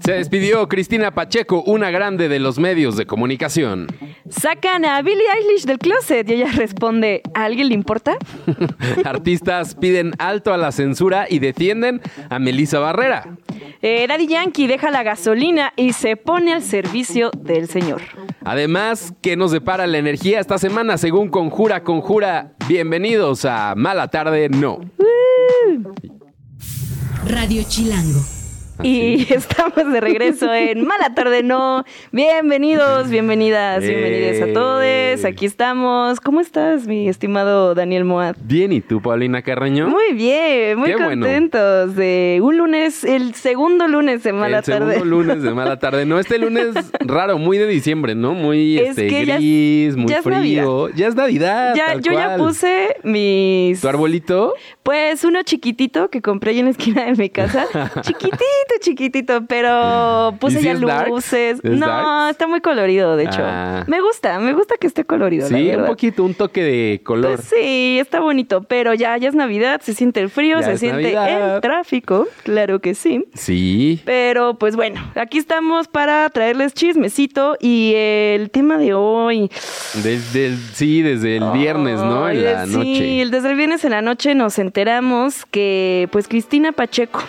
Se despidió Cristina Pacheco, una grande de los medios de comunicación. Sacan a Billie Eilish del closet y ella responde, ¿a alguien le importa? Artistas piden alto a la censura y defienden a Melissa Barrera. Eh, Daddy Yankee deja la gasolina y se pone al servicio del señor. Además, ¿qué nos depara la energía esta semana según Conjura Conjura? Bienvenidos a Mala Tarde No. Radio Chilango. Y estamos de regreso en Mala Tarde No. Bienvenidos, bienvenidas, bienvenidas a todos. Aquí estamos. ¿Cómo estás, mi estimado Daniel Moad? Bien, ¿y tú, Paulina Carreño? Muy bien, muy Qué bueno. contentos de un lunes, el segundo lunes de Mala el Tarde. segundo lunes de mala tarde. No, este lunes raro, muy de diciembre, ¿no? Muy Es este, ya gris, muy ya es frío. Ya es Navidad. Ya, tal yo ya puse mis. ¿Tu arbolito? Pues uno chiquitito que compré ahí en la esquina de mi casa. chiquitito, chiquitito, pero puse ¿Y si ya luces. ¿Es No, darks? está muy colorido, de hecho. Ah. Me gusta, me gusta que esté colorido. la Sí, un poquito, un toque de color. Pues sí, está bonito, pero ya, ya es Navidad, se siente el frío, Ya se siente Navidad. el tráfico, claro que sí. Sí. Pero pues bueno, aquí estamos para traerles chismecito y el tema de hoy. Desde el, sí, desde el viernes, ¿no? En la sí, noche. el- desde el viernes en la noche nos enteramos que pues Cristina Pacheco,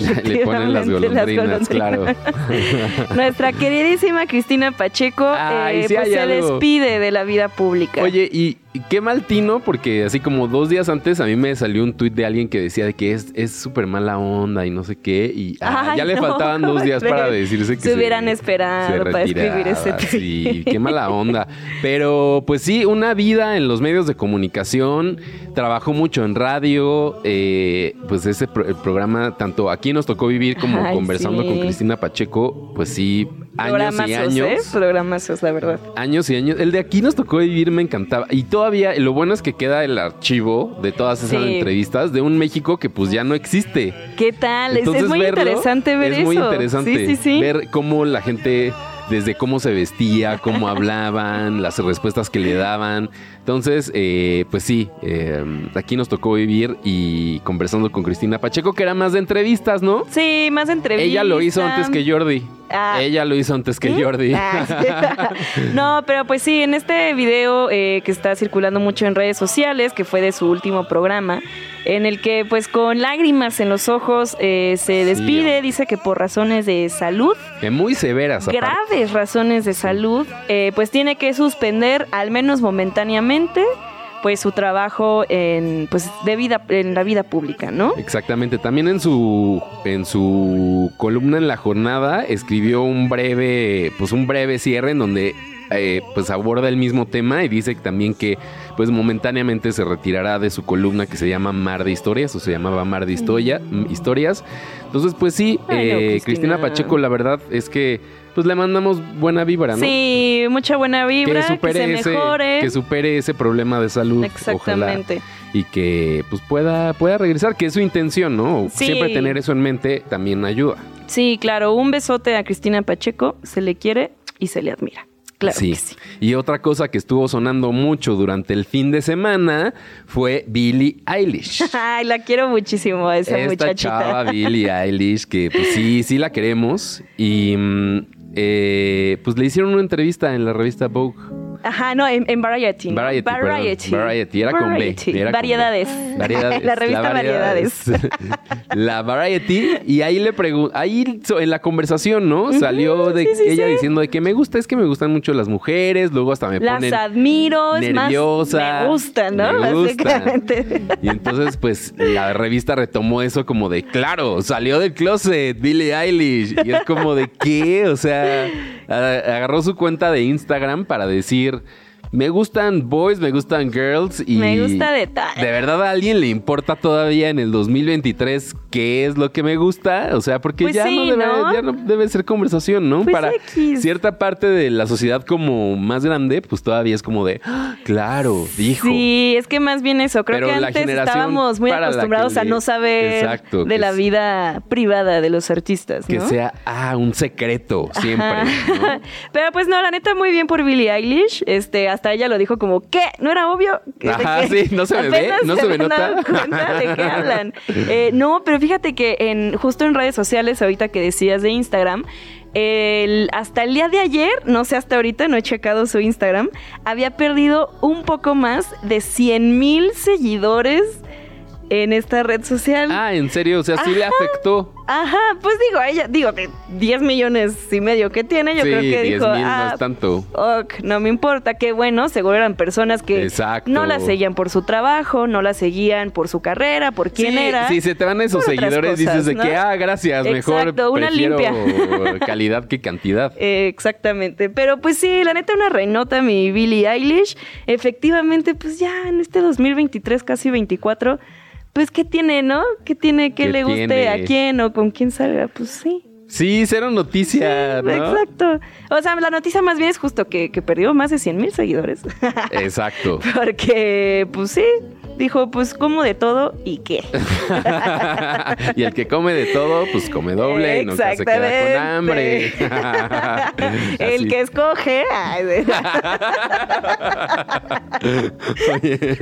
Le ponen las efectivamente, las golondrinas, claro. nuestra queridísima Cristina Pacheco, eh, sí pues se algo. despide de la vida pública. Oye, y qué mal tino, porque así como dos días antes a mí me salió un tuit de alguien que decía de que es es súper mala onda y no sé qué. Y ah, Ay, ya le faltaban dos días ¿cómo para decirse que Se hubieran esperado para escribir ese tuit. Sí, qué mala onda. Pero pues sí, una vida en los medios de comunicación. Trabajó mucho en radio. eh, pues ese pro- el programa, tanto aquí nos tocó vivir como Ay, conversando sí. con Cristina Pacheco, pues sí, años y Programazos, años ¿eh? Programazos, la verdad. años y años. El de aquí nos tocó vivir, me encantaba. Y todavía, lo bueno es que queda el archivo de todas esas Sí. entrevistas de un México que pues ya no existe. ¿Qué tal? Es- es, Entonces, muy verlo interesante ver es eso. muy interesante Sí, sí, sí. ver cómo la gente desde cómo se vestía, cómo hablaban, las respuestas que le daban. Entonces, eh, pues sí, eh, aquí nos tocó vivir y conversando con Cristina Pacheco, que era más de entrevistas, ¿no? Sí, más entrevistas. Ella lo hizo antes que Jordi. Ah. Ella lo hizo antes que ¿Sí? Jordi. Ah, sí. no, pero pues sí, en este video eh, que está circulando mucho en redes sociales, que fue de su último programa, en el que pues con lágrimas en los ojos eh, se despide, dice que por razones de salud, Que muy severas. aparte. graves razones de salud, eh, pues tiene que suspender al menos momentáneamente pues su trabajo en pues de vida en la vida pública, ¿no? Exactamente. También en su en su columna en la jornada escribió un breve, pues un breve cierre en donde eh, pues aborda el mismo tema y dice también que pues momentáneamente se retirará de su columna que se llama Mar de Historias o se llamaba Mar de Historia, mm, Historias. Entonces pues sí, Ay, no, eh, Cristina. Cristina Pacheco la verdad es que pues le mandamos buena vibra, ¿no? Sí, mucha buena vibra, que, supere se ese, mejore. que supere ese problema de salud. ojalá Exactamente. y que pues pueda, pueda regresar, que es su intención, ¿no? Sí. Siempre tener eso en mente también ayuda. Sí, claro, un besote a Cristina Pacheco, se le quiere y se le admira. Claro sí. que sí. Y otra cosa que estuvo sonando mucho durante el fin de semana fue Billie Eilish. Ay, la quiero muchísimo a esa Esta muchachita. chava Billie Eilish, que pues sí, sí la queremos. Y mm, eh, pues le hicieron una entrevista en la revista Vogue. Ajá, no, en, en Variety. Variety, perdón. Variety. Variety, era con B, con variedades. Variedades. la revista Variedades. la Variety. Y ahí le pregunto, ahí en la conversación, ¿no? Salió de sí, sí, ella sí. diciendo de que me gusta, es que me gustan mucho las mujeres, luego hasta me Las ponen admiro, es más, nerviosa. me gustan, ¿no? me gusta. Básicamente. Y entonces, pues, la revista retomó eso como de, claro, salió del closet, Billie Eilish. Y es como de, ¿qué? O sea, agarró su cuenta de Instagram para decir, ser Me gustan boys, me gustan girls y... Me gusta de tal. ¿De verdad a alguien le importa todavía en el 2023 qué es lo que me gusta? O sea, porque Pues ya, sí, no debe, ¿no? ya no debe ser conversación, ¿no? Pues Para X. cierta parte de la sociedad como más grande, pues todavía es como de, "Ah, claro, dijo. Sí, es que más bien eso. Creo Pero que antes estábamos muy acostumbrados a no saber Exacto, de la vida privada de los artistas, Que sea, ah, un secreto, siempre. Pero pues no, la neta muy bien por Billie Eilish. Este, hasta ella lo dijo como, ¿qué? ¿No era obvio? Ajá, que sí, no se me ve, no se me nota. cuenta de qué hablan. Eh, no, pero fíjate que en, justo en redes sociales, ahorita que decías de Instagram, el- hasta el día de ayer, no sé hasta ahorita, no he checado su Instagram, había perdido un poco más de 100 mil seguidores en esta red social. Ah, en serio, o sea, sí le Ajá. afectó. Ajá, pues digo, ella, digo, de 10 millones y medio que tiene, yo sí, creo que 10 dijo, mil no ah, es tanto. ok, no me importa, qué bueno, seguro eran personas que Exacto. no la seguían por su trabajo, no la seguían por su carrera, por quién sí, era. Si se te van esos seguidores, dices de cosas, que, ¿no? ah, gracias, mejor Exacto, una prefiero limpia. calidad que cantidad. Eh, exactamente, pero pues sí, la neta una reinota mi Billie Eilish. Efectivamente, pues ya en este 2023, casi 24, pues qué tiene, ¿no? ¿Qué tiene? ¿Qué, ¿Qué le guste tiene? a quién o con quién salga? Pues sí. Sí, cero noticia, ¿no? Exacto. O sea, la noticia más bien es justo que, que perdió más de 100 mil seguidores. Exacto. Porque, pues sí, dijo, pues como de todo y qué. y el que come de todo, pues come doble y nunca se queda con hambre. El que escoge. Oye,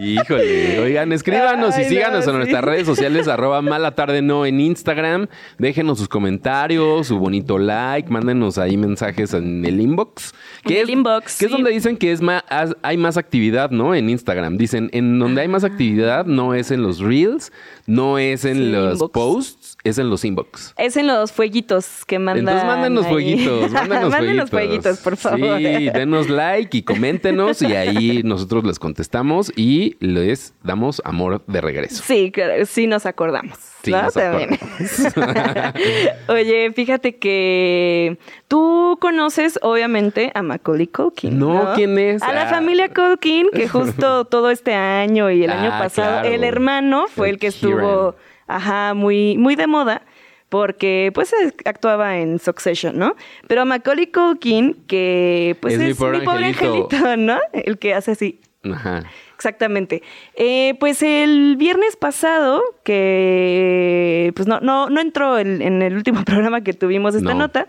híjole, oigan, escríbanos y síganos no, en sí. nuestras redes sociales, arroba mala tarde no en Instagram. Déjenos sus comentarios, su bonito like, mándenos ahí mensajes en el inbox. En el inbox, Que es donde dicen que es más, hay más actividad, ¿no? En Instagram. Dicen, en donde hay más actividad no es en los reels, no es en Sí, los inbox. posts, es en los inbox. Es en los fueguitos que mandan. Entonces mándenos ahí. fueguitos, mándenos Mándenos fueguitos. fueguitos, por favor. Sí, denos like y coméntenos y ahí nosotros les contestamos y les damos amor de regreso. Sí, claro, sí nos acordamos. Sí, ¿no? También. Oye, fíjate que tú conoces, obviamente, a Macaulay Culkin. No, No, ¿quién es? A la Ah. familia Culkin, que justo todo este año y el año Ah, pasado, claro. el hermano fue El el, que Kieran. estuvo, ajá, muy, muy de moda. Porque pues actuaba en Succession, ¿no? Pero Macaulay Culkin, que pues Es es, mi pobre angelito. angelito, ¿no? El que hace así, Ajá. Exactamente. Eh, pues el viernes pasado, que pues no, no, no entró en, en el último programa que tuvimos esta No. nota,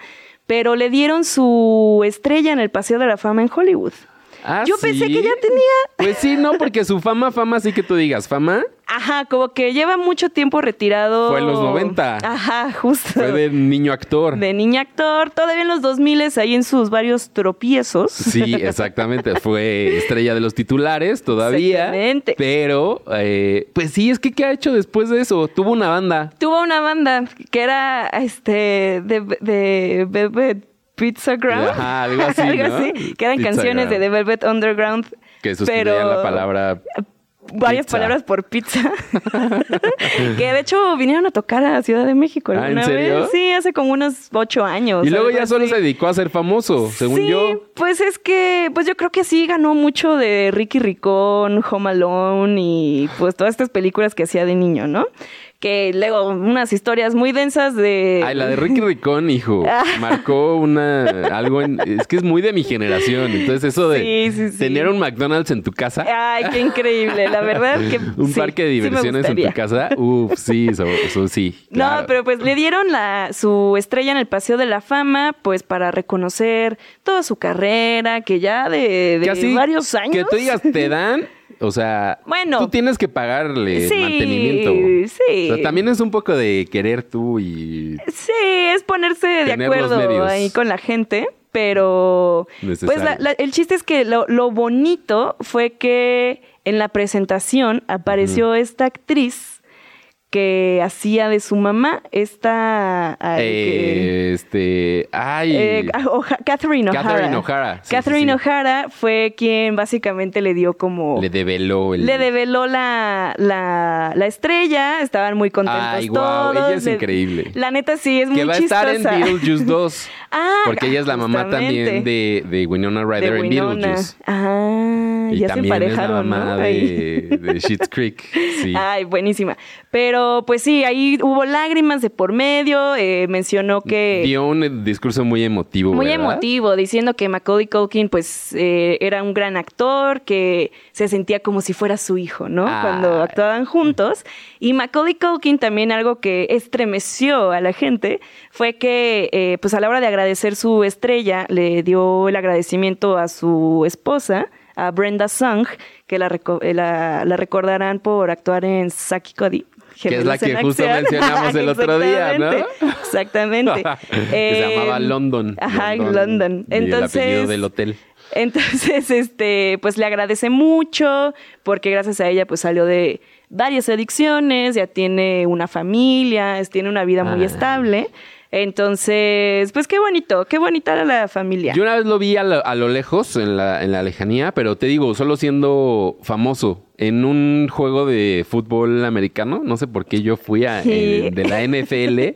pero le dieron su estrella en el Paseo de la Fama en Hollywood. Ah, Yo pensé que ya tenía. Pues sí, no, porque su fama, fama, sí que tú digas, fama Ajá, como que lleva mucho tiempo retirado. Fue en los 90. Ajá, justo. fue de niño actor. De niña actor, todavía en los 2000 ahí en sus varios tropiezos. Sí, exactamente. Fue estrella de los titulares todavía. Exactamente. Pero, eh, pues sí, es que ¿qué ha hecho después de eso? Tuvo una banda. Tuvo una banda que era este de, de Pizza Ground. Ajá, algo así, ¿no? que eran Pizza canciones de. The Velvet Underground. Que pero la palabra. Varias pizza. palabras por pizza. que de hecho vinieron a tocar a Ciudad de México. Ah, ¿en serio? vez. Sí, hace como unos ocho años. Y luego algo ya solo así. se dedicó a ser famoso, según sí, yo. pues es que, pues yo creo que sí ganó mucho de Ricky Ricón, Home Alone y pues todas estas películas que hacía de niño, ¿no? Que luego unas historias muy densas de... Ay, la de Ricky Ricón, hijo, marcó una algo en, es que es muy de mi generación. Entonces, eso de Sí, sí, sí. tener un McDonald's en tu casa, Ay, qué increíble, la verdad que un parque de diversiones en tu casa, uff, sí, eso, eso sí. No, pero pues le dieron la, su estrella en el Paseo de la Fama, pues para reconocer toda su carrera, que ya de, de varios años. Que tú digas, te dan, o sea, Bueno. tú tienes que pagarle Sí, mantenimiento. sí. O sea, también es un poco de querer tú y Sí, es ponerse de acuerdo ahí con la gente, pero pues Necesario. la- la- el chiste es que lo, lo bonito fue que en la presentación apareció esta actriz que hacía de su mamá, esta... ay, que- Eh, este. Ay. eh, ah, Oja- Catherine O'Hara. Catherine O'Hara, sí, Catherine sí, sí. O'Hara fue quien básicamente le dio como... le develó el. Le develó la, la, la estrella, estaban muy contentos Ay, todos. ella es le- increíble. La neta sí, es que muy va a chistosa. estar en Beetlejuice 2. Ah, Porque ella es la mamá también de, de Winona De Ryder en Winona. Beetlejuice. Ah, Y ya se también es la emparejaron, mamá ¿no? De, de Schitt's Creek. Sí. Ay, buenísima. Pero pues sí, ahí hubo lágrimas de por medio. eh, mencionó que. Dio un discurso muy emotivo. Muy ¿verdad? emotivo, diciendo que Macaulay Culkin, pues, eh, era un gran actor, que se sentía como si fuera su hijo, ¿no? Ay. Cuando actuaban juntos. Y Macaulay Culkin también algo que estremeció a la gente fue que, eh, pues, a la hora de agradecer su estrella, le dio el agradecimiento a su esposa, a Brenda Sung, que la, la, la recordarán por actuar en Saki Cody. Que es la que justo Acción. mencionamos el otro día, ¿no? Exactamente. que se llamaba Eh, London. Ajá, London. Y el apellido Entonces, del hotel. entonces, este, pues le agradece mucho porque gracias a ella pues salió de varias adicciones, ya tiene una familia, tiene una vida muy Ay. estable. Entonces, pues qué bonito, qué bonita era la familia. Yo una vez lo vi a lo, a lo lejos, en la, en la lejanía, pero te digo, solo siendo famoso en un juego de fútbol americano. No sé por qué yo fui a, Sí. eh, de la NFL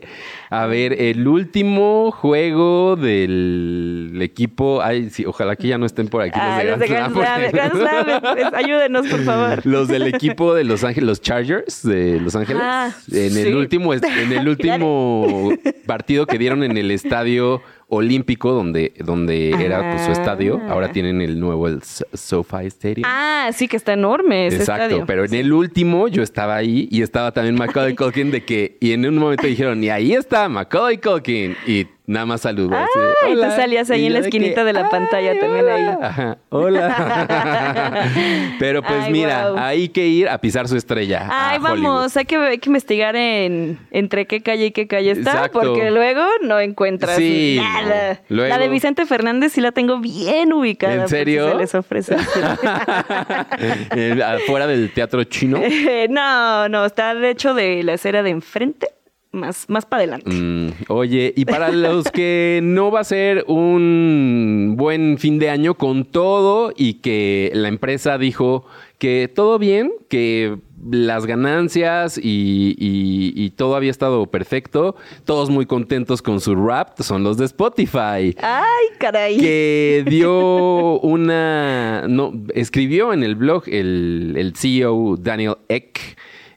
a ver el último juego del equipo. Ay, sí, ojalá que ya no estén por aquí Ah, los de Grand Slam, Grand Slam, ayúdenos, por favor. Los del equipo de Los Ángeles, los Chargers de Los Ángeles. Ah, en el último, en el último partido que dieron en el estadio olímpico, donde, donde era pues, su estadio. Ah. Ahora tienen el nuevo, el SoFi Stadium. Ah, sí que está enorme ese Exacto, estadio. pero en el último yo estaba ahí y estaba también Macaulay Culkin de que, y en un momento dijeron, y ahí está Macaulay Culkin, y nada más de, Ah, y tú salías ahí en la de esquinita que, de la pantalla "Ay, también ahí. hola". Ajá, hola. pero pues Ay, mira, hay que ir a pisar su estrella. Ay, vamos, hay que, hay que investigar en entre qué calle y qué calle está, Exacto. porque luego no encuentras Sí, nada. Luego- La de Vicente Fernández sí la tengo bien ubicada. ¿En serio? se les ofrece. Afuera del teatro chino. No, no, está de hecho de la acera de enfrente, más, más para adelante. Mm, oye, y para los que no va a ser un buen fin de año con todo y que la empresa dijo que todo bien, que las ganancias y, y- y todo había estado perfecto, todos muy contentos con su rap, son los de Spotify. Ay, caray. que dio una. No, escribió en el blog el, el CEO Daniel Eck.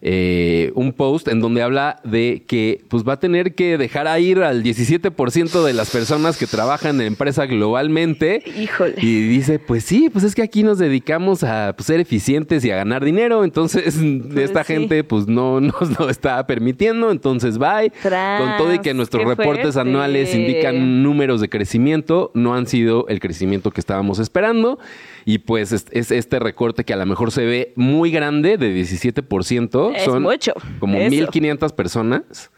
Eh, un post en donde habla de que pues va a tener que dejar a ir al 17% de las personas que trabajan en la empresa globalmente. Híjole. Y dice, pues sí, pues es que aquí nos dedicamos a pues, ser eficientes y a ganar dinero, entonces esta sí. gente pues no nos lo está permitiendo, entonces bye. Tras, Con todo y que nuestros reportes fuerte. anuales indican números de crecimiento, no han sido el crecimiento que estábamos esperando. Y pues es, es este recorte que a lo mejor se ve muy grande, de 17%. Es Son mucho, como eso. 1.500 personas.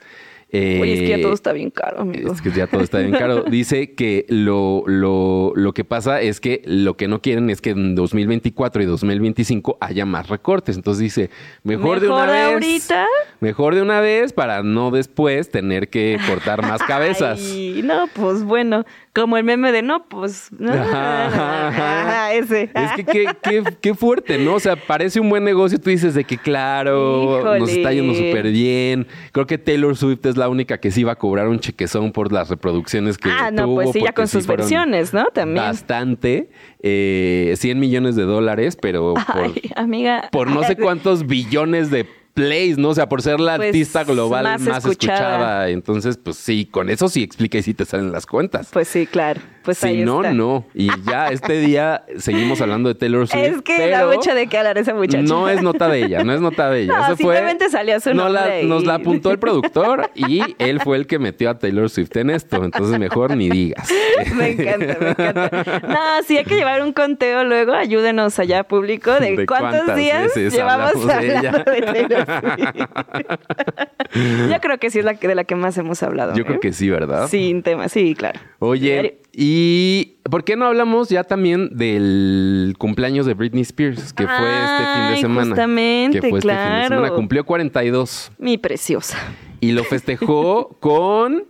Eh, Oye, es que ya todo está bien caro, amigo. es que ya todo está bien caro. Dice que lo, lo, lo que pasa es que lo que no quieren es que en 2024 y 2025 haya más recortes. Entonces dice, mejor, de una vez. ahorita. Mejor de una vez para no después tener que cortar más cabezas. Ay, no, pues bueno, como el meme de no, pues. Ajá. ese. Es que qué, qué- qué fuerte, ¿no? O sea, parece un buen negocio. Tú dices de que, claro, nos está yendo Híjole. súper bien. Creo que Taylor Swift es la única que sí va a cobrar un chequezón por las reproducciones que Ah, no, tuvo. pues sí, ya con sus versiones, ¿no? También. Bastante. Eh, 100 millones de dólares, pero por, Ay, amiga. por no sé cuántos billones de plays, ¿no? O sea, por ser la Pues, artista global más, más escuchada. escuchada. Entonces, pues sí, con eso sí explica y sí te salen las cuentas. Pues sí, claro. Pues si ahí no, está. no. Y ya este día seguimos hablando de Taylor Swift. Es que da mucho de qué hablar esa muchacha. No es nota de ella, no es nota de ella. No, Eso fue- simplemente salió su nos la- y- Nos la apuntó el productor y él fue el que metió a Taylor Swift en esto. Entonces mejor ni digas. Me encanta, me encanta. No, sí hay que llevar un conteo luego. Ayúdenos allá, público, de, ¿De cuántos días llevamos hablamos de ella? hablando de Taylor Yo creo que sí es la de la que más hemos hablado. Yo ¿eh? creo que sí, ¿verdad? Sin tema, sí, claro. Oye, ¿y por qué no hablamos ya también del cumpleaños de Britney Spears, que fue este fin de semana? justamente, que fue este fin de claro. semana. Cumplió 42 Mi preciosa. y lo festejó con...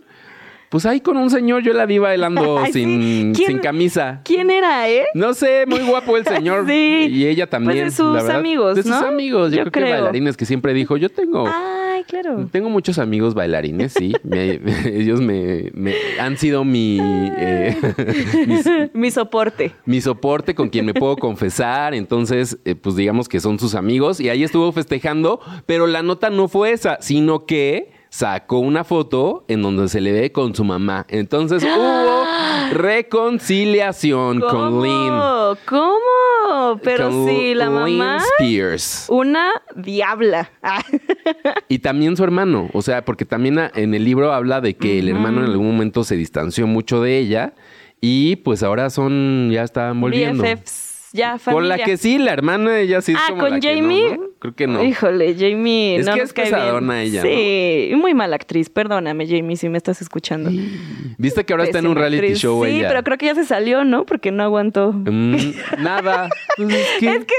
Pues ahí con un señor yo la vi bailando Ay, sin, sin camisa. ¿Quién era, eh? No sé, muy guapo el señor. Sí. Y ella también. Pues de sus la verdad. amigos, De sus ¿no? amigos. Yo, Yo creo, que creo. bailarines que siempre dijo, yo tengo... Ay, claro. Tengo muchos amigos bailarines, sí. Me- ellos me, me- han sido mi, eh, mis- Mi soporte. mi soporte con quien me puedo confesar. Entonces, eh, pues digamos que son sus amigos. Y ahí estuvo festejando, pero la nota no fue esa, sino que sacó una foto en donde se le ve con su mamá. Entonces hubo reconciliación con Lynn. ¿Cómo? Pero Con sí, la Lynn mamá, Spears. una diabla. Ah. Y también su hermano, o sea, porque también en el libro habla de que el hermano en algún momento se distanció mucho de ella y pues ahora son, ya están volviendo. BFFs, ya familia. Con la que sí, la hermana, ella sí es Ah, como con la que no, Jamie. ¿no? Creo que no. Híjole, Jamie. Es no que nos es cae bien. pesadona ella, ¿no? Sí, muy mala actriz. Perdóname, Jamie, si me estás escuchando. Viste que ahora está en un reality actriz. show Sí, ella. pero creo que ya se salió, ¿no? Porque no aguantó. Mm, nada. Pues es que, Es que,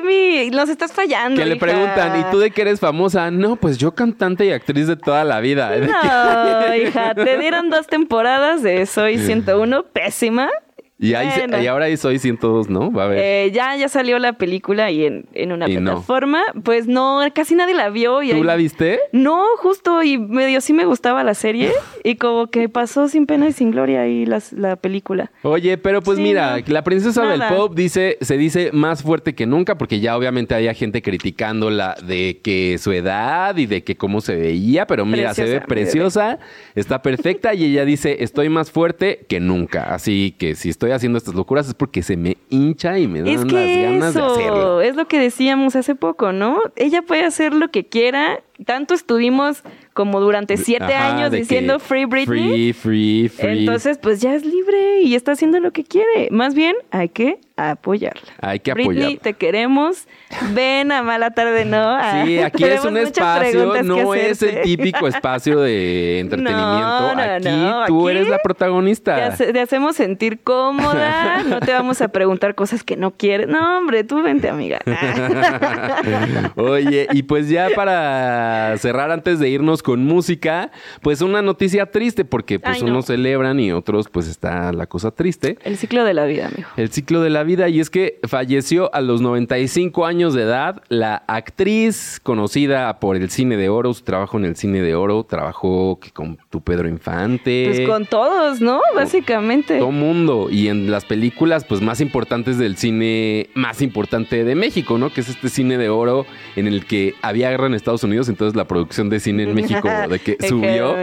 Jamie, nos estás fallando. que le hija. preguntan, ¿y tú de qué eres famosa? No, pues yo cantante y actriz de toda la vida. No, hija, te dieron dos temporadas de Soy 101, pésima. Y, ahí Bueno. y ahora ahí soy 102, ¿no? Va a ver. Eh, ya, ya salió la película y en, en una Y no. plataforma. Pues no, casi nadie la vio. Y ¿Tú ahí- la viste? No, justo, y medio sí me gustaba la serie. y como que pasó sin pena y sin gloria ahí las- la película. Oye, pero pues Sí, mira, no. la princesa Nada. del pop dice, se dice más fuerte que nunca, porque ya obviamente había gente criticándola de que su edad y de que cómo se veía, pero mira, se ve Preciosa, preciosa, está perfecta y ella dice, estoy más fuerte que nunca. Así que si estoy haciendo estas locuras es porque se me hincha y me dan Es las ganas de hacerlo. es lo que decíamos hace poco, ¿no? Ella puede hacer lo que quiera. Tanto estuvimos como durante siete Ajá, años diciendo Free Britney. Free, free, free. Entonces, pues ya es libre y está haciendo lo que quiere. Más bien, hay que apoyarla. Hay que Britney, apoyarla. te queremos. Ven a Mala Tarde, ¿no? Ah, Sí, aquí es un espacio, no es el típico espacio de entretenimiento. No, no, aquí no, tú aquí eres la Te, protagonista. hace- te hacemos sentir cómoda, no te vamos a preguntar cosas que no quieres. No, hombre, tú vente, amiga. Oye, y pues ya para cerrar antes de irnos con música, pues una noticia triste porque pues Ay, unos celebran y otros pues está la cosa triste. El ciclo de la vida, amigo. El ciclo de la vida y es que falleció a los 95 años de edad la actriz conocida por el cine de oro, su trabajo en el cine de oro, trabajó que con tu Pedro Infante. Pues con todos, ¿no? Básicamente. todo mundo y en las películas pues más importantes del cine más importante de México, ¿no? Que es este cine de oro en el que había guerra en Estados Unidos, entonces la producción de cine en México de que subió.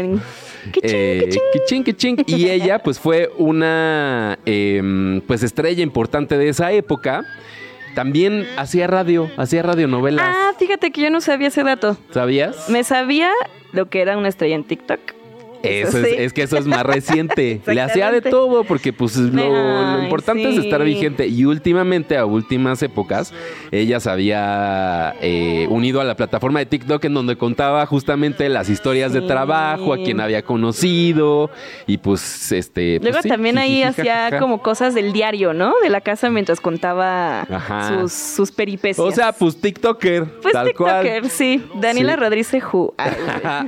Eh, quichín. Y ella, pues, fue una em, pues estrella importante de esa época. También hacía radio, hacía radionovelas. Ah, fíjate que yo no sabía ese dato. ¿Sabías? Me sabía lo que era una estrella en TikTok. Eso Eso es, sí. es que eso es más reciente. Le hacía de todo porque pues lo, lo Ay, importante es estar vigente. Y últimamente, a últimas épocas, ella se había eh, unido a la plataforma de TikTok en donde contaba justamente las historias de trabajo, a quien había conocido y pues este... pues, Luego también ahí hacía como cosas del diario, ¿no? De la casa mientras contaba sus, sus peripecias. O sea, pues TikToker, pues tal TikToker, cual. sí. Daniela. Rodríguez Who. Ay,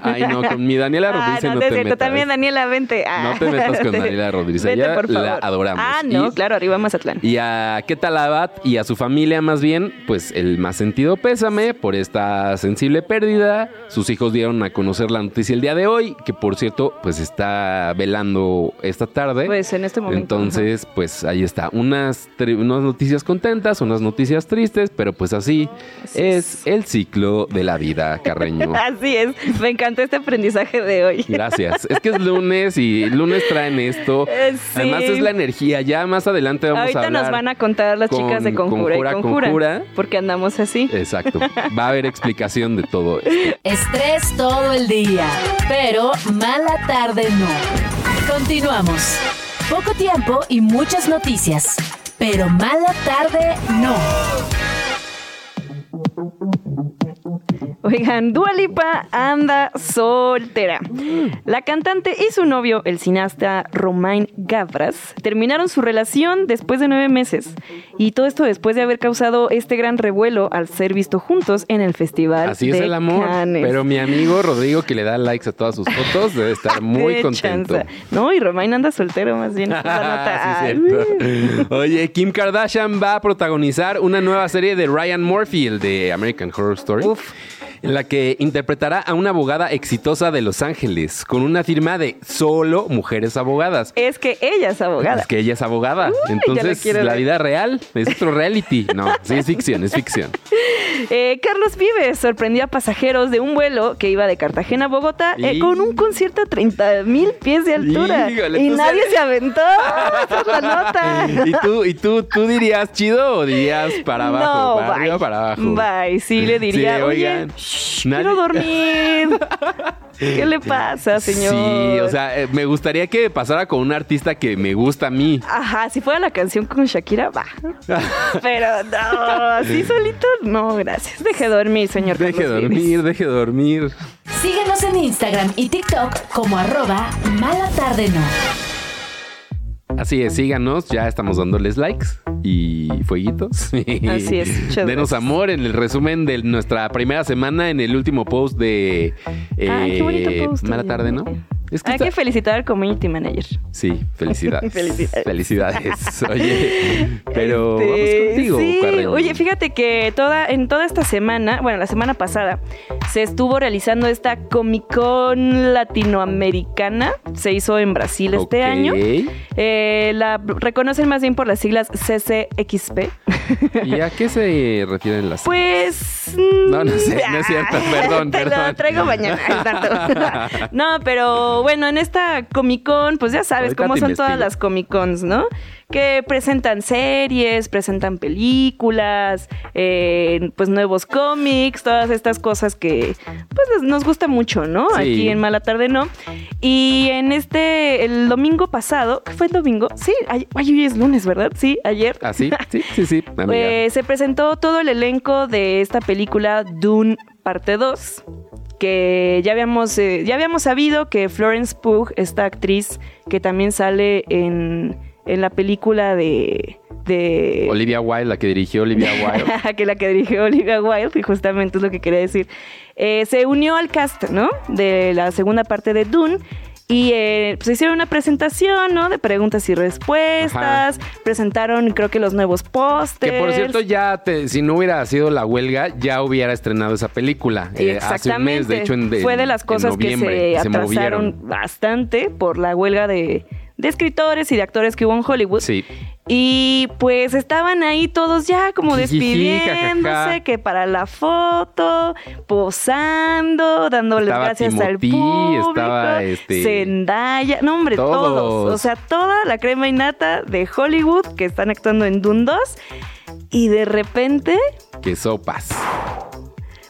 Ay, no, con mi Daniela Ah, Rodríguez no, no, te. Metas. También Daniela, vente. Ah. No te metas con Daniela Rodríguez. Vete, Ella por la favor. adoramos. Ah, no, Y- claro, arriba Mazatlán. Y a Ketal Abad y a su familia, más bien, pues el más sentido pésame por esta sensible pérdida. Sus hijos dieron a conocer la noticia el día de hoy, que por cierto, pues está velando esta tarde. Pues en este momento. Entonces, pues ahí está. Unas, unas noticias contentas, unas noticias tristes, pero pues así, Así es el ciclo de la vida, Carreño. Así es. Me encantó este aprendizaje de hoy. Gracias. Es que es lunes y lunes traen esto. Eh, sí. Además es la energía. Ya más adelante vamos Ahorita a hablar. nos van a contar las con- chicas de Conjura, Conjura, y Conjura, Conjura. porque andamos así. Exacto. Va a haber explicación de todo esto. Estrés todo el día, pero mala tarde no. Continuamos. Poco tiempo y muchas noticias, pero mala tarde no. Oigan, Dua Lipa anda soltera. La cantante y su novio, el cineasta Romain Gavras, terminaron su relación después de nueve meses. Y todo esto después de haber causado este gran revuelo al ser visto juntos en el festival. Así es de el amor. Cannes. Pero mi amigo Rodrigo, que le da likes a todas sus fotos, debe estar muy Qué contento. chanza. No, y Romain anda soltero más bien. Nota. Sí. Oye, Kim Kardashian va a protagonizar una nueva serie de Ryan Murphy, el de American Horror Story. Uf. En la que interpretará a una abogada exitosa de Los Ángeles, con una firma de solo mujeres abogadas. Es que ella es abogada. Es que ella es abogada. la Entonces, la ver. vida real es otro reality. No, sí es ficción, es ficción. Eh, Carlos Vives sorprendió a pasajeros de un vuelo que iba de Cartagena a Bogotá eh, Y- con un concierto a 30 mil pies de altura. Híjole, y nadie sabes- se aventó. Esa es la nota. ¿Y tú, y tú, tú dirías chido o dirías para abajo? No, para bye. arriba para abajo. Bye, sí le diría, Sí, oye, oigan, shh, nadie- quiero dormir. ¿Qué le pasa, señor? Sí, o sea, eh, me gustaría que pasara con un artista que me gusta a mí. Ajá, si fuera la canción con Shakira, va. Pero no, así solito, no, gracias. Deje dormir, señor. Deje Carlos Vives. dormir, deje dormir. Síguenos en Instagram y TikTok como arroba Mala Tarde No. Así es, síganos, ya estamos dándoles likes y fueguitos. Así es, Denos amor en el resumen de nuestra primera semana en el último post de eh, Ay, qué bonito post, Mala tarde, ¿no? Es que Hay está- que felicitar al community manager. Sí, felicidades. Felicidades. Felicidades. Oye, pero Este, vamos contigo, sí. Oye, fíjate que toda, en toda esta semana, bueno, la semana pasada, se estuvo realizando esta Comic Con latinoamericana. Se hizo en Brasil este año. Eh, la reconocen más bien por las siglas CCXP. ¿Y a qué se refieren las Pues. No, no sé, no es cierto, perdón, Te perdón. lo traigo mañana. no, pero bueno, en esta Comic Con, pues ya sabes Ahorita cómo son investigo. todas las Comic Cons, ¿no? Que presentan series, presentan películas, eh, pues nuevos cómics, todas estas cosas que pues nos gusta mucho, ¿no? Sí. Aquí en Mala Tarde, ¿no? Y en este, el domingo pasado, ¿qué fue el domingo? Sí, ay, hoy es lunes, ¿verdad? Sí, ayer. ¿Ah, sí? Sí, sí, sí. Eh, se presentó todo el elenco de esta película Dune parte 2 que ya habíamos eh, ya habíamos sabido que Florence Pugh esta actriz que también sale en, en la película de de Olivia Wilde, la que dirigió Olivia Wilde. que la que dirigió Olivia Wilde, y justamente es lo que quería decir. Eh, se unió al cast, ¿no? De la segunda parte de Dune. Y eh, pues hicieron una presentación, ¿no? De preguntas y respuestas. Presentaron, creo que los nuevos pósters. Que por cierto, ya te- si no hubiera sido la huelga, ya hubiera estrenado esa película. eh, hace un mes, de hecho, en, de- Fue de las cosas que noviembre, se atrasaron bastante por la huelga de, de escritores y de actores que hubo en Hollywood. Sí. Y pues estaban ahí todos ya como despidiéndose, que para la foto, posando, dándole Estaba gracias al público. estaba, este, Zendaya, no hombre, todos. todos. O sea, toda la crema y nata de Hollywood que están actuando en Dune 2. Y de repente, Que sopas.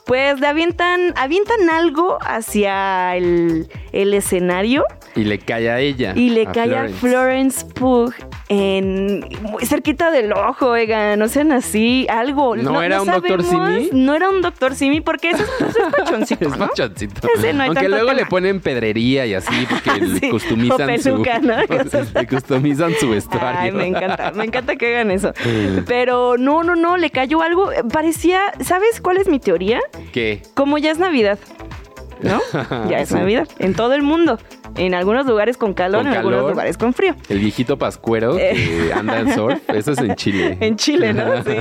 pues le avientan, avientan algo hacia el, el escenario Y le cae a ella. y le cae a Florence. Pugh en muy cerquita del ojo, oigan, no sean así, algo. ¿No era un sabemos, Simi? No era un doctor Simi, porque ese es, es pachoncito, Es ¿no? machoncito. Ese no hay Aunque luego tema. le ponen pedrería y así, porque le customizan peluca, su. le customizan su vestuario. Ay, me encanta, me encanta que hagan eso. Pero no, no, no, le cayó algo. Parecía, ¿sabes cuál es mi teoría? ¿Qué? Como ya es Navidad, ¿no? Ya es Sí. Navidad en todo el mundo. En algunos lugares con calor, Con en algunos calor. lugares con frío. El viejito pascuero que anda en surf. Eso es en Chile. En Chile, ¿no? Sí.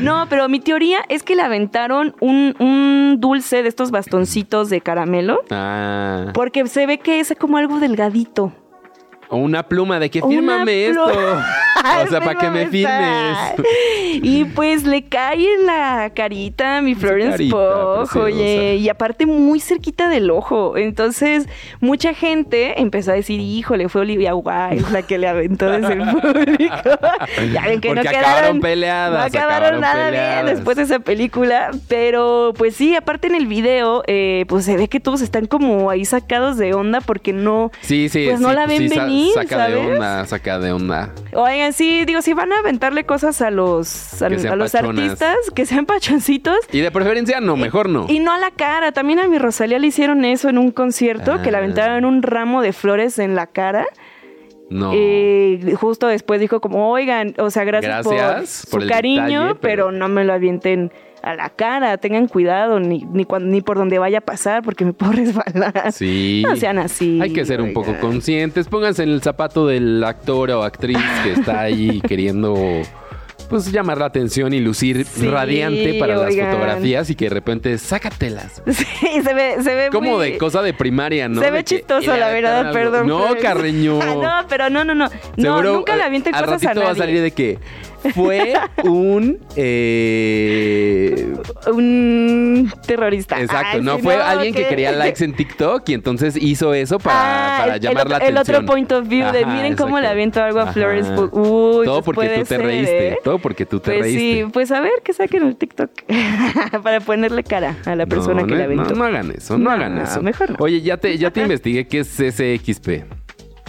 No, pero mi teoría es que le aventaron un, un dulce de estos bastoncitos de caramelo. Ah. Porque se ve que es como algo delgadito. O una pluma de que fírmame esto. o sea, para que me firmes. Y pues le cae en la carita a mi Florence Pugh, oye, y aparte muy cerquita del ojo. Entonces, mucha gente empezó a decir, híjole, fue Olivia Wilde la que le aventó desde el público. ya ven que Porque no acabaron quedaron peleadas, No acabaron, acabaron nada peleadas. bien después de esa película, pero pues sí, aparte en el video, eh, pues se ve que todos están como ahí sacados de onda porque no, Sí, sí. Pues no la ven sí, Saca ¿sabes? de onda, saca de onda. Oigan, sí, digo, si van a aventarle cosas a los, a, los artistas, que sean pachoncitos. Y de preferencia no, mejor no. Y no a la cara. También a mi Rosalía le hicieron eso en un concierto, que le Ah. aventaron un ramo de flores en la cara. No. Y justo después dijo como, oigan, o sea, gracias, Gracias por, por su cariño, detalle, pero... pero- no me lo avienten a la cara. Tengan cuidado, ni, ni, cuan- ni por donde vaya a pasar, porque me puedo resbalar. Sí. No sean así. Hay que ser un poco conscientes. Pónganse en el zapato del actor o actriz que está ahí queriendo pues llamar la atención y lucir Sí, radiante para oigan. las fotografías y que de repente sácatelas. Sí, se ve, se ve Como muy- de cosa de primaria, ¿no? Se De ve que chistoso, la verdad, perdón. No. Carreño. Ah, no, pero no, no, no. No, nunca le avienten cosas a ratito va a salir nadie. de que fue un eh, Un terrorista. exacto, Ay, no fue alguien que quería likes en TikTok y entonces hizo eso para, Ah, para llamar el, la otro- el atención. otro point of view de Ajá, miren cómo le aviento algo a Ajá. Flores. Uy, todo pues porque tú te reíste, ¿eh? todo porque tú te Pues reíste. sí, pues a ver que saquen el TikTok para ponerle cara a la persona no, que no, le aventó. No, no hagan eso, no, hagan eso. mejor. Oye, ya te, ya te investigué qué es SXP.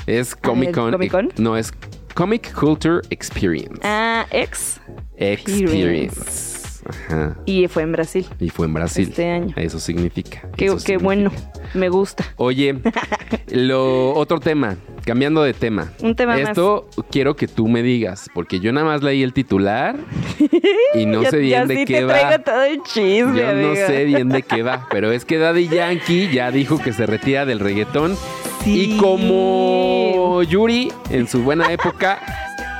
Es Comic Con. ¿Comic Con? No, es Comic Culture Experience. Ah, ex. Experience. Ajá. Y fue en Brasil. Y fue en Brasil. Este año. Eso significa. Qué, eso qué significa. bueno, me gusta. Oye, lo otro tema, cambiando de tema. Un tema más. Esto quiero que tú me digas, porque yo nada más leí el titular y no sé bien de sí qué te va. traigo todo el chisme, Yo no sé bien de qué va, pero es que Daddy Yankee ya dijo que se retira del reggaetón Sí. y como Yuri en su buena época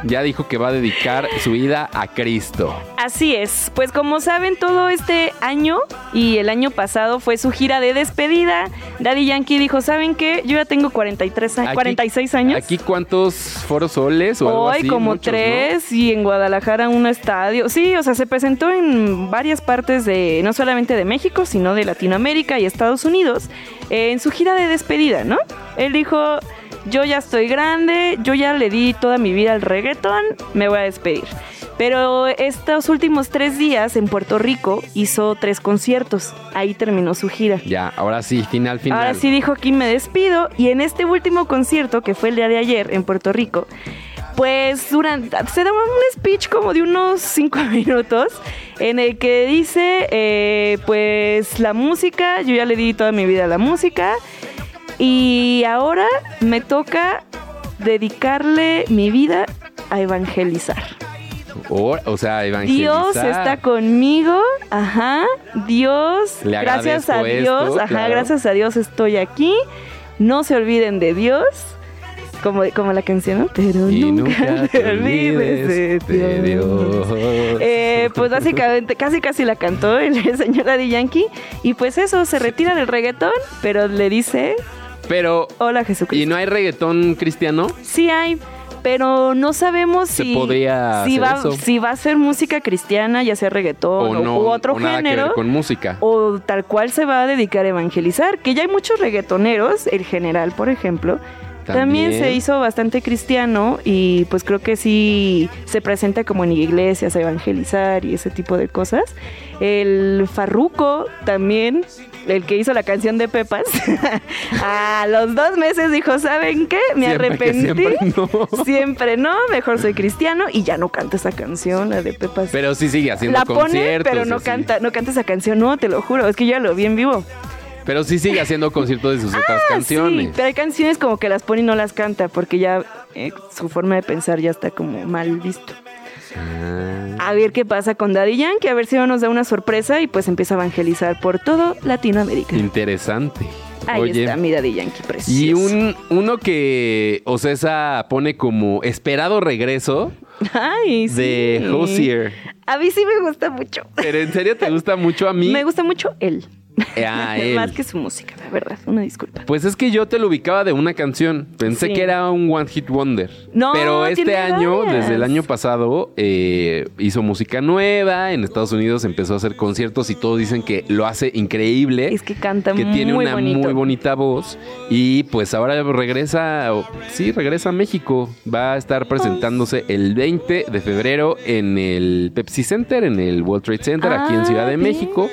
ya dijo que va a dedicar su vida a Cristo. Así es, pues como saben todo este año y el año pasado fue su gira de despedida. Daddy Yankee dijo, ¿saben qué? Yo ya tengo 43 años, Aquí- 46 años. ¿Aquí cuántos foros soles o algo Hoy así? como Muchos, ¿no? tres y en Guadalajara un estadio. Sí, o sea, se presentó en varias partes de, no solamente de México, sino de Latinoamérica y Estados Unidos, eh, en su gira de despedida, ¿no? Él dijo, yo ya estoy grande, yo ya le di toda mi vida al reggaetón, me voy a despedir. Pero estos últimos tres días en Puerto Rico hizo tres conciertos. Ahí terminó su gira. Ya, ahora sí, final, final. Ahora sí dijo aquí me despido y en este último concierto que fue el día de ayer en Puerto Rico, pues durante se daba un speech como de unos cinco minutos en el que dice eh, pues la música, yo ya le di toda mi vida a la música y ahora me toca dedicarle mi vida a evangelizar. O, o sea, evangelizar. Dios está conmigo, ajá. Dios, Le gracias a Dios, esto, ajá, claro. gracias a Dios estoy aquí. No se olviden de Dios. Como, como la canción, ¿no? Pero Y nunca, te olvides de de Dios. Dios. Eh, pues básicamente, casi casi la cantó el señor Daddy Yankee. Y pues eso, se retira del reggaetón, pero le dice, Pero, hola Jesucristo. ¿y no hay reggaetón cristiano? Sí hay, pero no sabemos Se si, podría si, va, eso. si va a ser música cristiana, ya sea reggaetón O o, no, u otro o nada que género. ver con música. O tal cual se va a dedicar a evangelizar, que ya hay muchos reggaetoneros, el general, por ejemplo, también, También. se hizo bastante cristiano y pues creo que sí se presenta como en iglesias a evangelizar y ese tipo de cosas. El Farruco también, el que hizo la canción de Pepas, a los dos meses dijo, ¿saben qué? Me Siempre arrepentí. siempre no. Siempre no, mejor soy cristiano y ya no canta esa canción, la de Pepas. Pero sí sigue haciendo la pone, conciertos. pero no así. canta, no canta esa canción, no, te lo juro, es que yo ya lo vi en vivo. Pero sí sigue haciendo conciertos de sus otras Ah, canciones. Sí, pero hay canciones como que las pone y no las canta porque ya eh, su forma de pensar ya está como mal visto. Ah. A ver qué pasa con Daddy Yankee, a ver si no nos da una sorpresa y pues empieza a evangelizar por todo Latinoamérica. Interesante. Ahí Oye, está mi Daddy Yankee precioso. y un, uno que Ocesa pone como esperado regreso Ay, sí. de Hosier. A mí sí me gusta mucho. Pero en serio te gusta mucho a mí. Me gusta mucho él. Ah, él. Más que su música, la verdad. Una disculpa. Pues es que yo te lo ubicaba de una canción. Pensé Sí. que era un One Hit Wonder. No, Pero este tiene año, varias. desde el año pasado, eh, hizo música nueva. En Estados Unidos empezó a hacer conciertos y todos dicen que lo hace increíble. Es que canta que tiene muy una bonito. muy bonita voz. Y pues ahora regresa, sí, regresa a México. Va a estar presentándose el 20 de febrero en el Pepsi Center, en el World Trade Center, aquí en Ah, Ciudad de bien. México.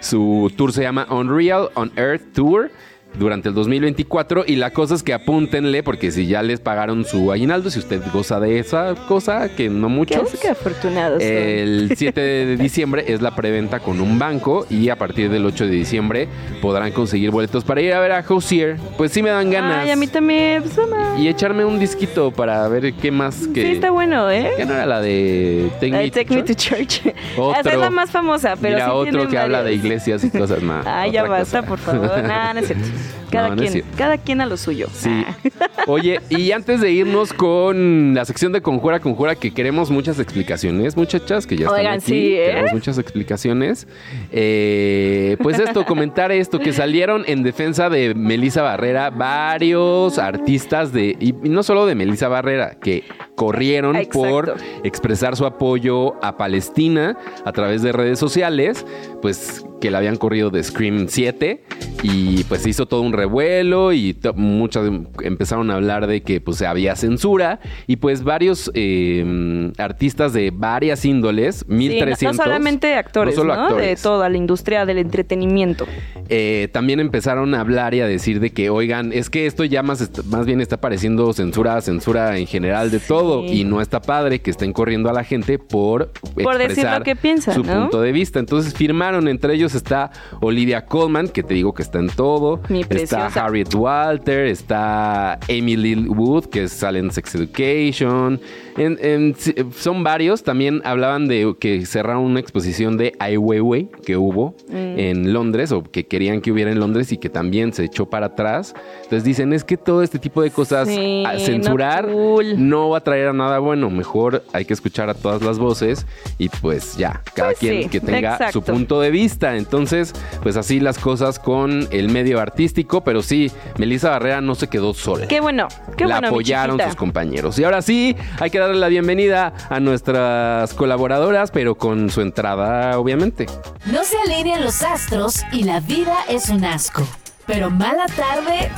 Su tour se llama Unreal on Earth Tour. Durante el 2024 y la cosa es que apúntenle porque si ya les pagaron su aguinaldo, si usted goza de esa cosa, que no muchos. Qué, qué afortunados. son. El 7 de diciembre es la preventa con un banco y a partir del 8 de diciembre podrán conseguir boletos para ir a ver a Hosier. Pues sí me dan ganas. Ay, a mí también. pues. Y echarme un disquito para ver qué más que... Sí, está bueno, ¿eh? ¿Qué no era la de Take Me de to Take Me to Church? Otro. Esa es la más famosa, pero Mira, sí otro que habla de iglesias y cosas más. Ay, ya basta, cosa. por favor. Nah, no es cierto. Cada No, no es quien, cada quien a lo suyo. Sí. Ah. Oye, y antes de irnos con la sección de Conjura Conjura, que queremos muchas explicaciones, muchachas, que ya están Oigan, aquí. sí, ¿eh? Queremos muchas explicaciones. Eh, pues esto, comentar esto, que salieron en defensa de Melissa Barrera varios artistas de, y no solo de Melissa Barrera, que corrieron Exacto. por expresar su apoyo a Palestina a través de redes sociales, pues que la habían corrido de Scream 7 y pues se hizo todo un revuelo y muchas empezaron a hablar de que pues había censura y pues varios eh, artistas de varias índoles, Sí, no- 1300. no, solamente actores, no ¿no? solo actores. De toda la industria del entretenimiento. eh, también empezaron a hablar y a decir de que, oigan, es que esto ya más, más bien está pareciendo censura, censura en general de todo y no está padre que estén corriendo a la gente por, Por decir lo que piensan, su punto de vista. Entonces firmaron, entre ellos está Olivia Colman, que te digo que está en todo, Mi está. Harriet Walter, está Lil Wood, que sale en Sex Education. En- en- son varios. También hablaban de que cerraron una exposición de Ai Weiwei que hubo Mm. en Londres o que querían que hubiera en Londres y que también se echó para atrás. Entonces dicen, es que todo este tipo de cosas, Sí, a no censurar, cool. no va a traer a nada bueno. Mejor hay que escuchar a todas las voces y pues ya, cada Pues quien sí, que tenga exacto. su punto de vista. Entonces, pues así las cosas con el medio artístico, pero sí, Melissa Barrera no se quedó sola. Qué bueno, qué la bueno, mi apoyaron sus compañeros. Y ahora sí, hay que darle la bienvenida a nuestras colaboradoras, pero con su entrada, obviamente. No se alinean los astros y la vida es un asco. Pero mala tarde,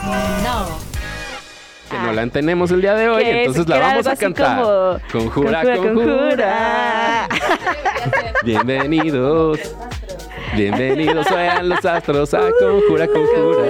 no. Que Ah. no la tenemos el día de hoy, entonces la vamos a cantar. como, Conjura, conjura, conjura. Bienvenidos. Bienvenidos sean los astros a Conjura, Conjura.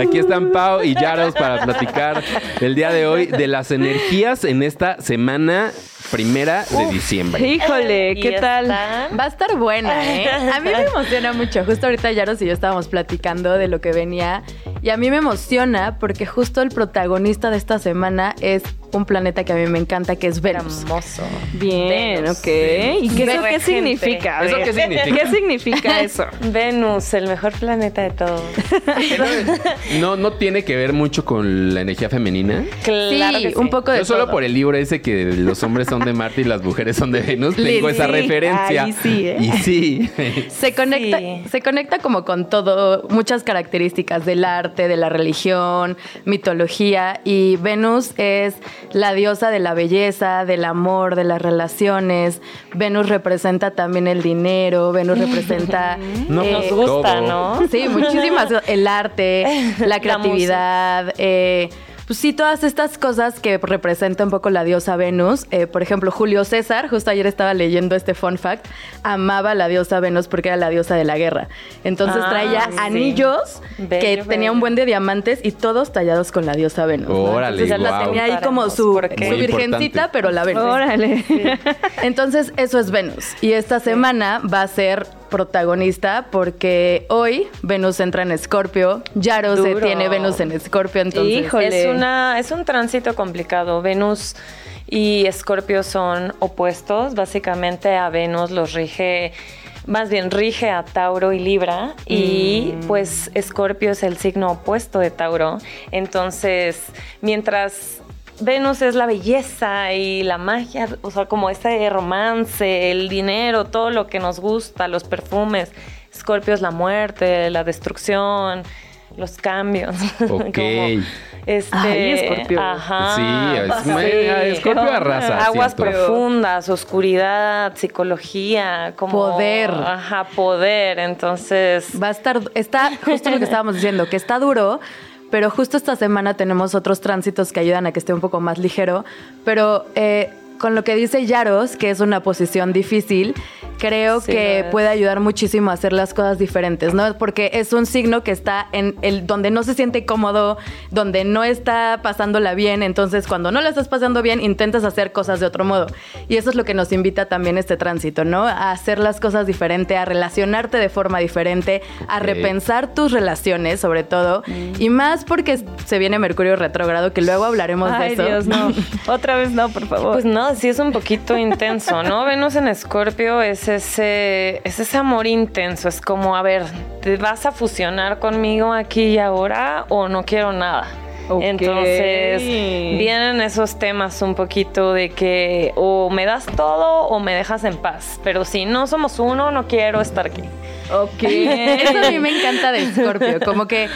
Aquí están Pau y Yaros para platicar el día de hoy de las energías en esta semana primera de diciembre. Híjole, Y ¿qué tal? está- Va a estar buena, ¿eh? A mí me emociona mucho. Justo ahorita Yaros y yo estábamos platicando de lo que venía. Y a mí me emociona porque justo el protagonista de esta semana es un planeta que a mí me encanta, que es Venus. Hermoso. Bien, Venus. ok. ¿Y qué, eso qué significa? A ¿Eso ver, qué significa? ¿Qué significa eso? Venus, el mejor planeta de todos. No, no tiene que ver mucho con la energía femenina. Claro sí, que sí. un poco de Yo solo todo. por el libro ese que los hombres son de Marte y las mujeres son de Venus, tengo Sí, esa referencia. ahí sí, ¿eh? Y sí. Se conecta, Sí. se conecta como con todo, muchas características del arte, de la religión, mitología. Y Venus es la diosa de la belleza, del amor, de las relaciones. Venus representa también el dinero, Venus representa... No, eh, Nos gusta, todo. ¿no? Sí, muchísimas. El arte, la La creatividad. eh, pues sí, todas estas cosas que representa un poco la diosa Venus. Eh, por ejemplo, Julio César, justo ayer estaba leyendo este fun fact, amaba a la diosa Venus porque era la diosa de la guerra. Entonces Ah, traía sí. anillos que Bello, tenía un buen de diamantes y todos tallados con la diosa Venus. ¿no? Órale, Entonces la guau. tenía ahí como su, virgencita, importante. pero la Venus. Órale. Entonces, eso es Venus. Y esta semana va a ser protagonista porque hoy Venus entra en Escorpio. Yaro se tiene Venus en Escorpio, entonces. Híjole. Es, una, es un tránsito complicado. Venus y Escorpio son opuestos. Básicamente a Venus los rige, más bien rige a Tauro y Libra. Y pues Escorpio es el signo opuesto de Tauro. Entonces, mientras Venus es la belleza y la magia, o sea, como ese romance, el dinero, todo lo que nos gusta, los perfumes. Escorpio es la muerte, la destrucción, los cambios. Ok. Como, este, Ay, Escorpio. Ajá. Sí, es- sí. arrasa, Aguas siento. profundas, oscuridad, psicología, como Poder. Ajá, poder. Entonces, Va a estar, está justo lo que estábamos diciendo, que está duro, pero justo esta semana tenemos otros tránsitos que ayudan a que esté un poco más ligero. Pero eh, con lo que dice Yaros, que es una posición difícil, creo Sí, que puede ayudar muchísimo a hacer las cosas diferentes, ¿no? Porque es un signo que está en el donde no se siente cómodo, donde no está pasándola bien, entonces cuando no la estás pasando bien, intentas hacer cosas de otro modo. Y eso es lo que nos invita también este tránsito, ¿no? A hacer las cosas diferente, a relacionarte de forma diferente, a repensar tus relaciones, sobre todo, y más porque se viene Mercurio retrógrado, que luego hablaremos de eso. Dios, no. Otra vez no, por favor. Pues no, sí es un poquito intenso, ¿no? Venus en Escorpio es ese, es ese amor intenso. Es como, a ver, ¿te vas a fusionar conmigo aquí y ahora o no quiero nada? Entonces vienen esos temas un poquito de que o me das todo o me dejas en paz. Pero si no somos uno, no quiero estar aquí. Ok. Eso a mí me encanta de Scorpio, como que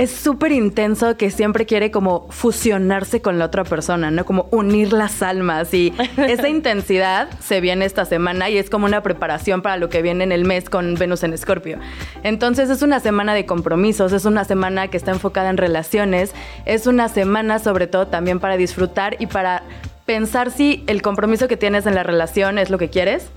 es súper intenso que siempre quiere como fusionarse con la otra persona, ¿no? Como unir las almas y esa intensidad se viene esta semana y es como una preparación para lo que viene en el mes con Venus en Escorpio. Entonces es una semana de compromisos, es una semana que está enfocada en relaciones, es una semana sobre todo también para disfrutar y para pensar si el compromiso que tienes en la relación es lo que quieres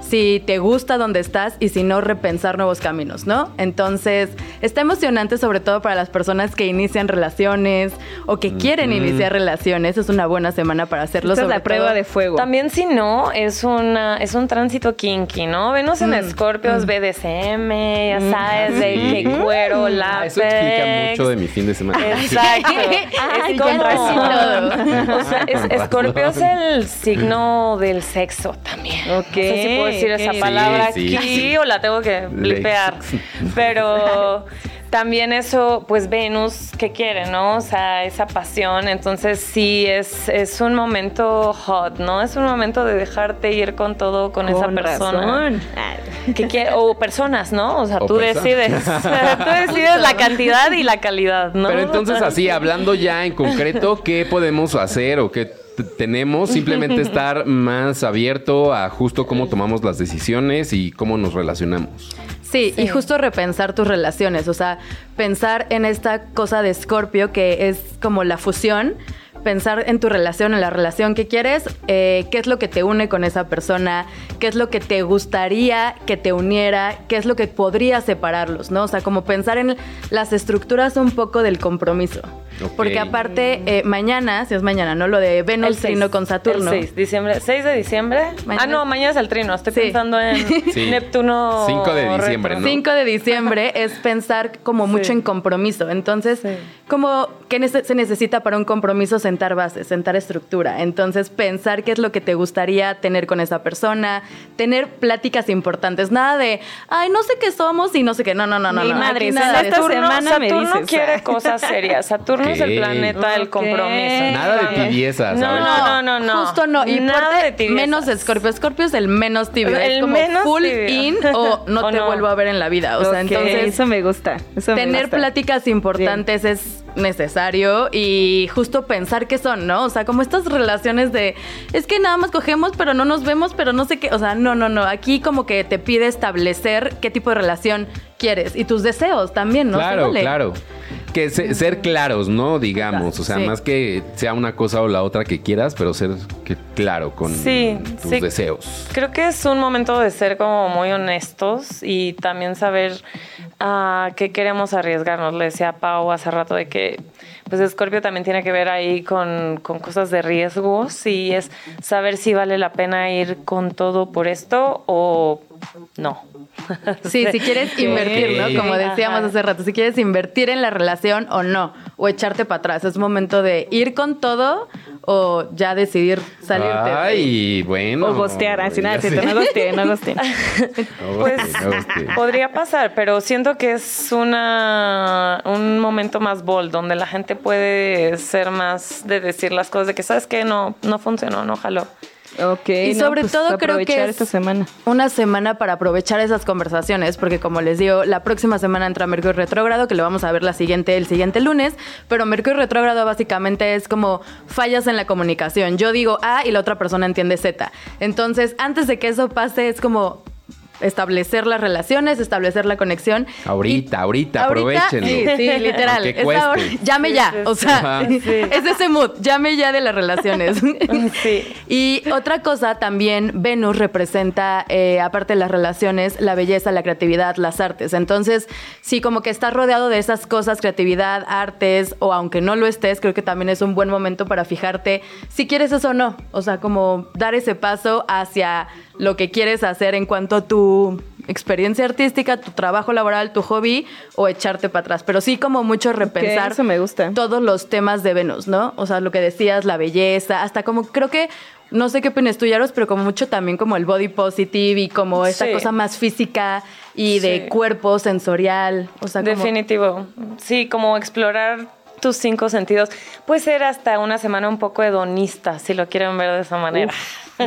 si te gusta donde estás y si no, repensar nuevos caminos, ¿no? Entonces, está emocionante sobre todo para las personas que inician relaciones o que quieren iniciar relaciones. Es una buena semana para hacerlo. Esta es la prueba todo- de fuego. También si no, es, una, es un tránsito kinky, ¿no? Venus en Escorpio es BDSM, ya sabes, de que cuero, Ah, látex. eso explica mucho de mi fin de semana. Exacto. Ay, es con razón. O sea, Escorpio es el signo del sexo también. Ok, No sé si decir esa palabra Sí, aquí sí. o la tengo que blipear. Pero también eso, pues Venus, ¿qué quiere, no? O sea, esa pasión. Entonces sí, es, es un momento hot, ¿no? Es un momento de dejarte ir con todo con, esa persona. que quiere, o personas, ¿no? O sea, O tú decides. tú decides la cantidad y la calidad, ¿no? Pero entonces así, hablando ya en concreto, ¿qué podemos hacer o qué tenemos? Simplemente estar más abierto a justo cómo tomamos las decisiones y cómo nos relacionamos. Sí, y justo repensar tus relaciones, o sea, pensar en esta cosa de Scorpio que es como la fusión, pensar en tu relación, en la relación que quieres, eh, qué es lo que te une con esa persona, qué es lo que te gustaría que te uniera, qué es lo que podría separarlos, ¿no? O sea, como pensar en las estructuras un poco del compromiso. Porque aparte, eh, mañana, si es mañana, ¿no? Lo de Venus seis. trino con Saturno. El 6, diciembre. 6 de diciembre. Mañana ah, no, mañana es el trino. Estoy Sí. pensando en Sí. Neptuno. 5 de diciembre, retro. ¿no? 5 de diciembre es pensar como mucho Sí. en compromiso. Entonces, Sí. como que se necesita para un compromiso sentar bases, sentar estructura. Entonces, pensar qué es lo que te gustaría tener con esa persona, tener pláticas importantes, nada de, ay, no sé qué somos y no sé qué. No, no, no, no. Ni no. Aquí madres, nada esta. Saturno, semana me dices, quiere cosas serias. Saturno es el planeta del Ok. compromiso. Nada de Entonces, tibieza, No, no, no, no, no. Justo no. Y Nada parte de tibiezas. menos Scorpio. Scorpio es el menos tibio. El es como menos full tibio. in o no O te no. vuelvo a ver en la vida. O sea, Ok, entonces eso me gusta. Eso me tener gusta. pláticas importantes es necesario y justo pensar qué son, ¿no? O sea, como estas relaciones de es que nada más cogemos, pero no nos vemos, pero no sé qué. O sea, no, no, no. Aquí como que te pide establecer qué tipo de relación quieres y tus deseos también, ¿no? Claro, vale. claro. Que se- ser claros, ¿no? Digamos, o sea, Sí. más que sea una cosa o la otra que quieras, pero ser que- claro con Sí, tus sí. deseos. Creo que es un momento de ser como muy honestos y también saber a qué queremos arriesgarnos. Le decía a Pau hace rato de que pues Scorpio también tiene que ver ahí con, con cosas de riesgos y es saber si vale la pena ir con todo por esto o no. Sí, si quieres invertir, ¿no? Como decíamos Ajá. hace rato, si quieres invertir en la relación o no, o echarte para atrás. Es momento de ir con todo o ya decidir salirte. Ay, bueno. O gostear, así nada, Ya cierto, no gosteé, no Pues podría pasar, pero siento que es una un momento más bold donde la gente puede ser más de decir las cosas de que sabes que no no funcionó, no jaló. Ok. Y no, sobre pues, todo creo que es esta semana. una semana para aprovechar esas conversaciones, porque como les digo, la próxima semana entra Mercurio retrógrado, que lo vamos a ver la siguiente, el siguiente lunes, pero Mercurio retrógrado básicamente es como fallas en la comunicación. Yo digo A y la otra persona entiende Z. Entonces, antes de que eso pase, es como establecer las relaciones, establecer la conexión. Ahorita, Y- ahorita, aprovechenlo. Sí, sí, literal. Ahora- llame ya. O sea, es ese mood. Llame ya de las relaciones. Sí. Y otra cosa también, Venus representa, eh, aparte de las relaciones, la belleza, la creatividad, las artes. Entonces, sí, como que estás rodeado de esas cosas, creatividad, artes, o aunque no lo estés, creo que también es un buen momento para fijarte si quieres eso o no. O sea, como dar ese paso hacia lo que quieres hacer en cuanto a tu experiencia artística, tu trabajo laboral, tu hobby, o echarte para atrás. Pero sí como mucho repensar eso me gusta. todos los temas de Venus, ¿no? O sea, lo que decías, la belleza, hasta como creo que no sé qué opinas tú, Yaros, pero como mucho también como el body positive y como esta Sí. cosa más física y de cuerpo sensorial. O sea, como- Definitivo. Sí, como explorar tus cinco sentidos. Puede ser hasta una semana un poco hedonista, si lo quieren ver de esa manera.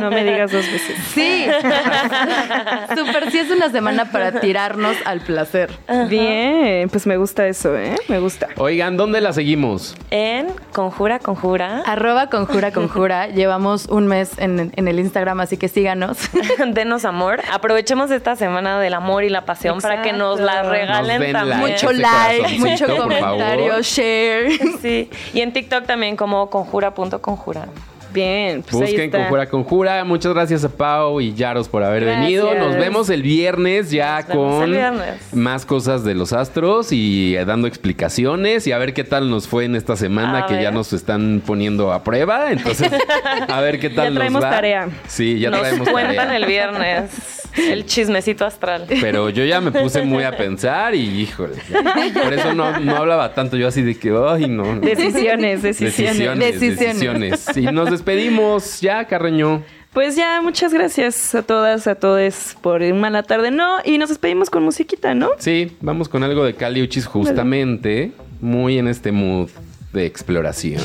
No me digas dos veces. Sí. Súper, sí es una semana para tirarnos al placer. Bien, pues me gusta eso, ¿eh? Me gusta. Oigan, ¿dónde la seguimos? En Conjura, Conjura. Arroba conjura conjura. Llevamos un mes en, en el Instagram, así que síganos. Denos amor. Aprovechemos esta semana del amor y la pasión para que nos la regalen Nos también. like. mucho like, mucho comentario, share. Sí. Y en TikTok también como conjura.conjura. Bien, pues ahí Busquen está. Conjura Conjura. Muchas gracias a Pau y Yaros por haber Gracias. venido. Nos vemos el viernes ya Nos con viernes. más cosas de los astros y eh, dando explicaciones y a ver qué tal nos fue en esta semana A que ya nos están poniendo a prueba. Entonces, a ver qué tal Ya traemos nos va. tarea. Sí, ya nos traemos cuentan tarea. el viernes el chismecito astral. Pero yo ya me puse muy a pensar y híjole. ya. Por eso no, no hablaba tanto yo así de que, ay, no. Decisiones, decisiones. Decisiones, Decisiones. decisiones. Y nos despedimos ya, Carreño. Pues ya, muchas gracias a todas, a todos por un mala tarde. No, y nos despedimos con musiquita, ¿no? Sí, vamos con algo de Cali Uchis justamente, muy en este mood de exploración.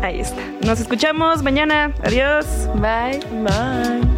Ahí está. Nos escuchamos mañana. Adiós. Bye. Bye.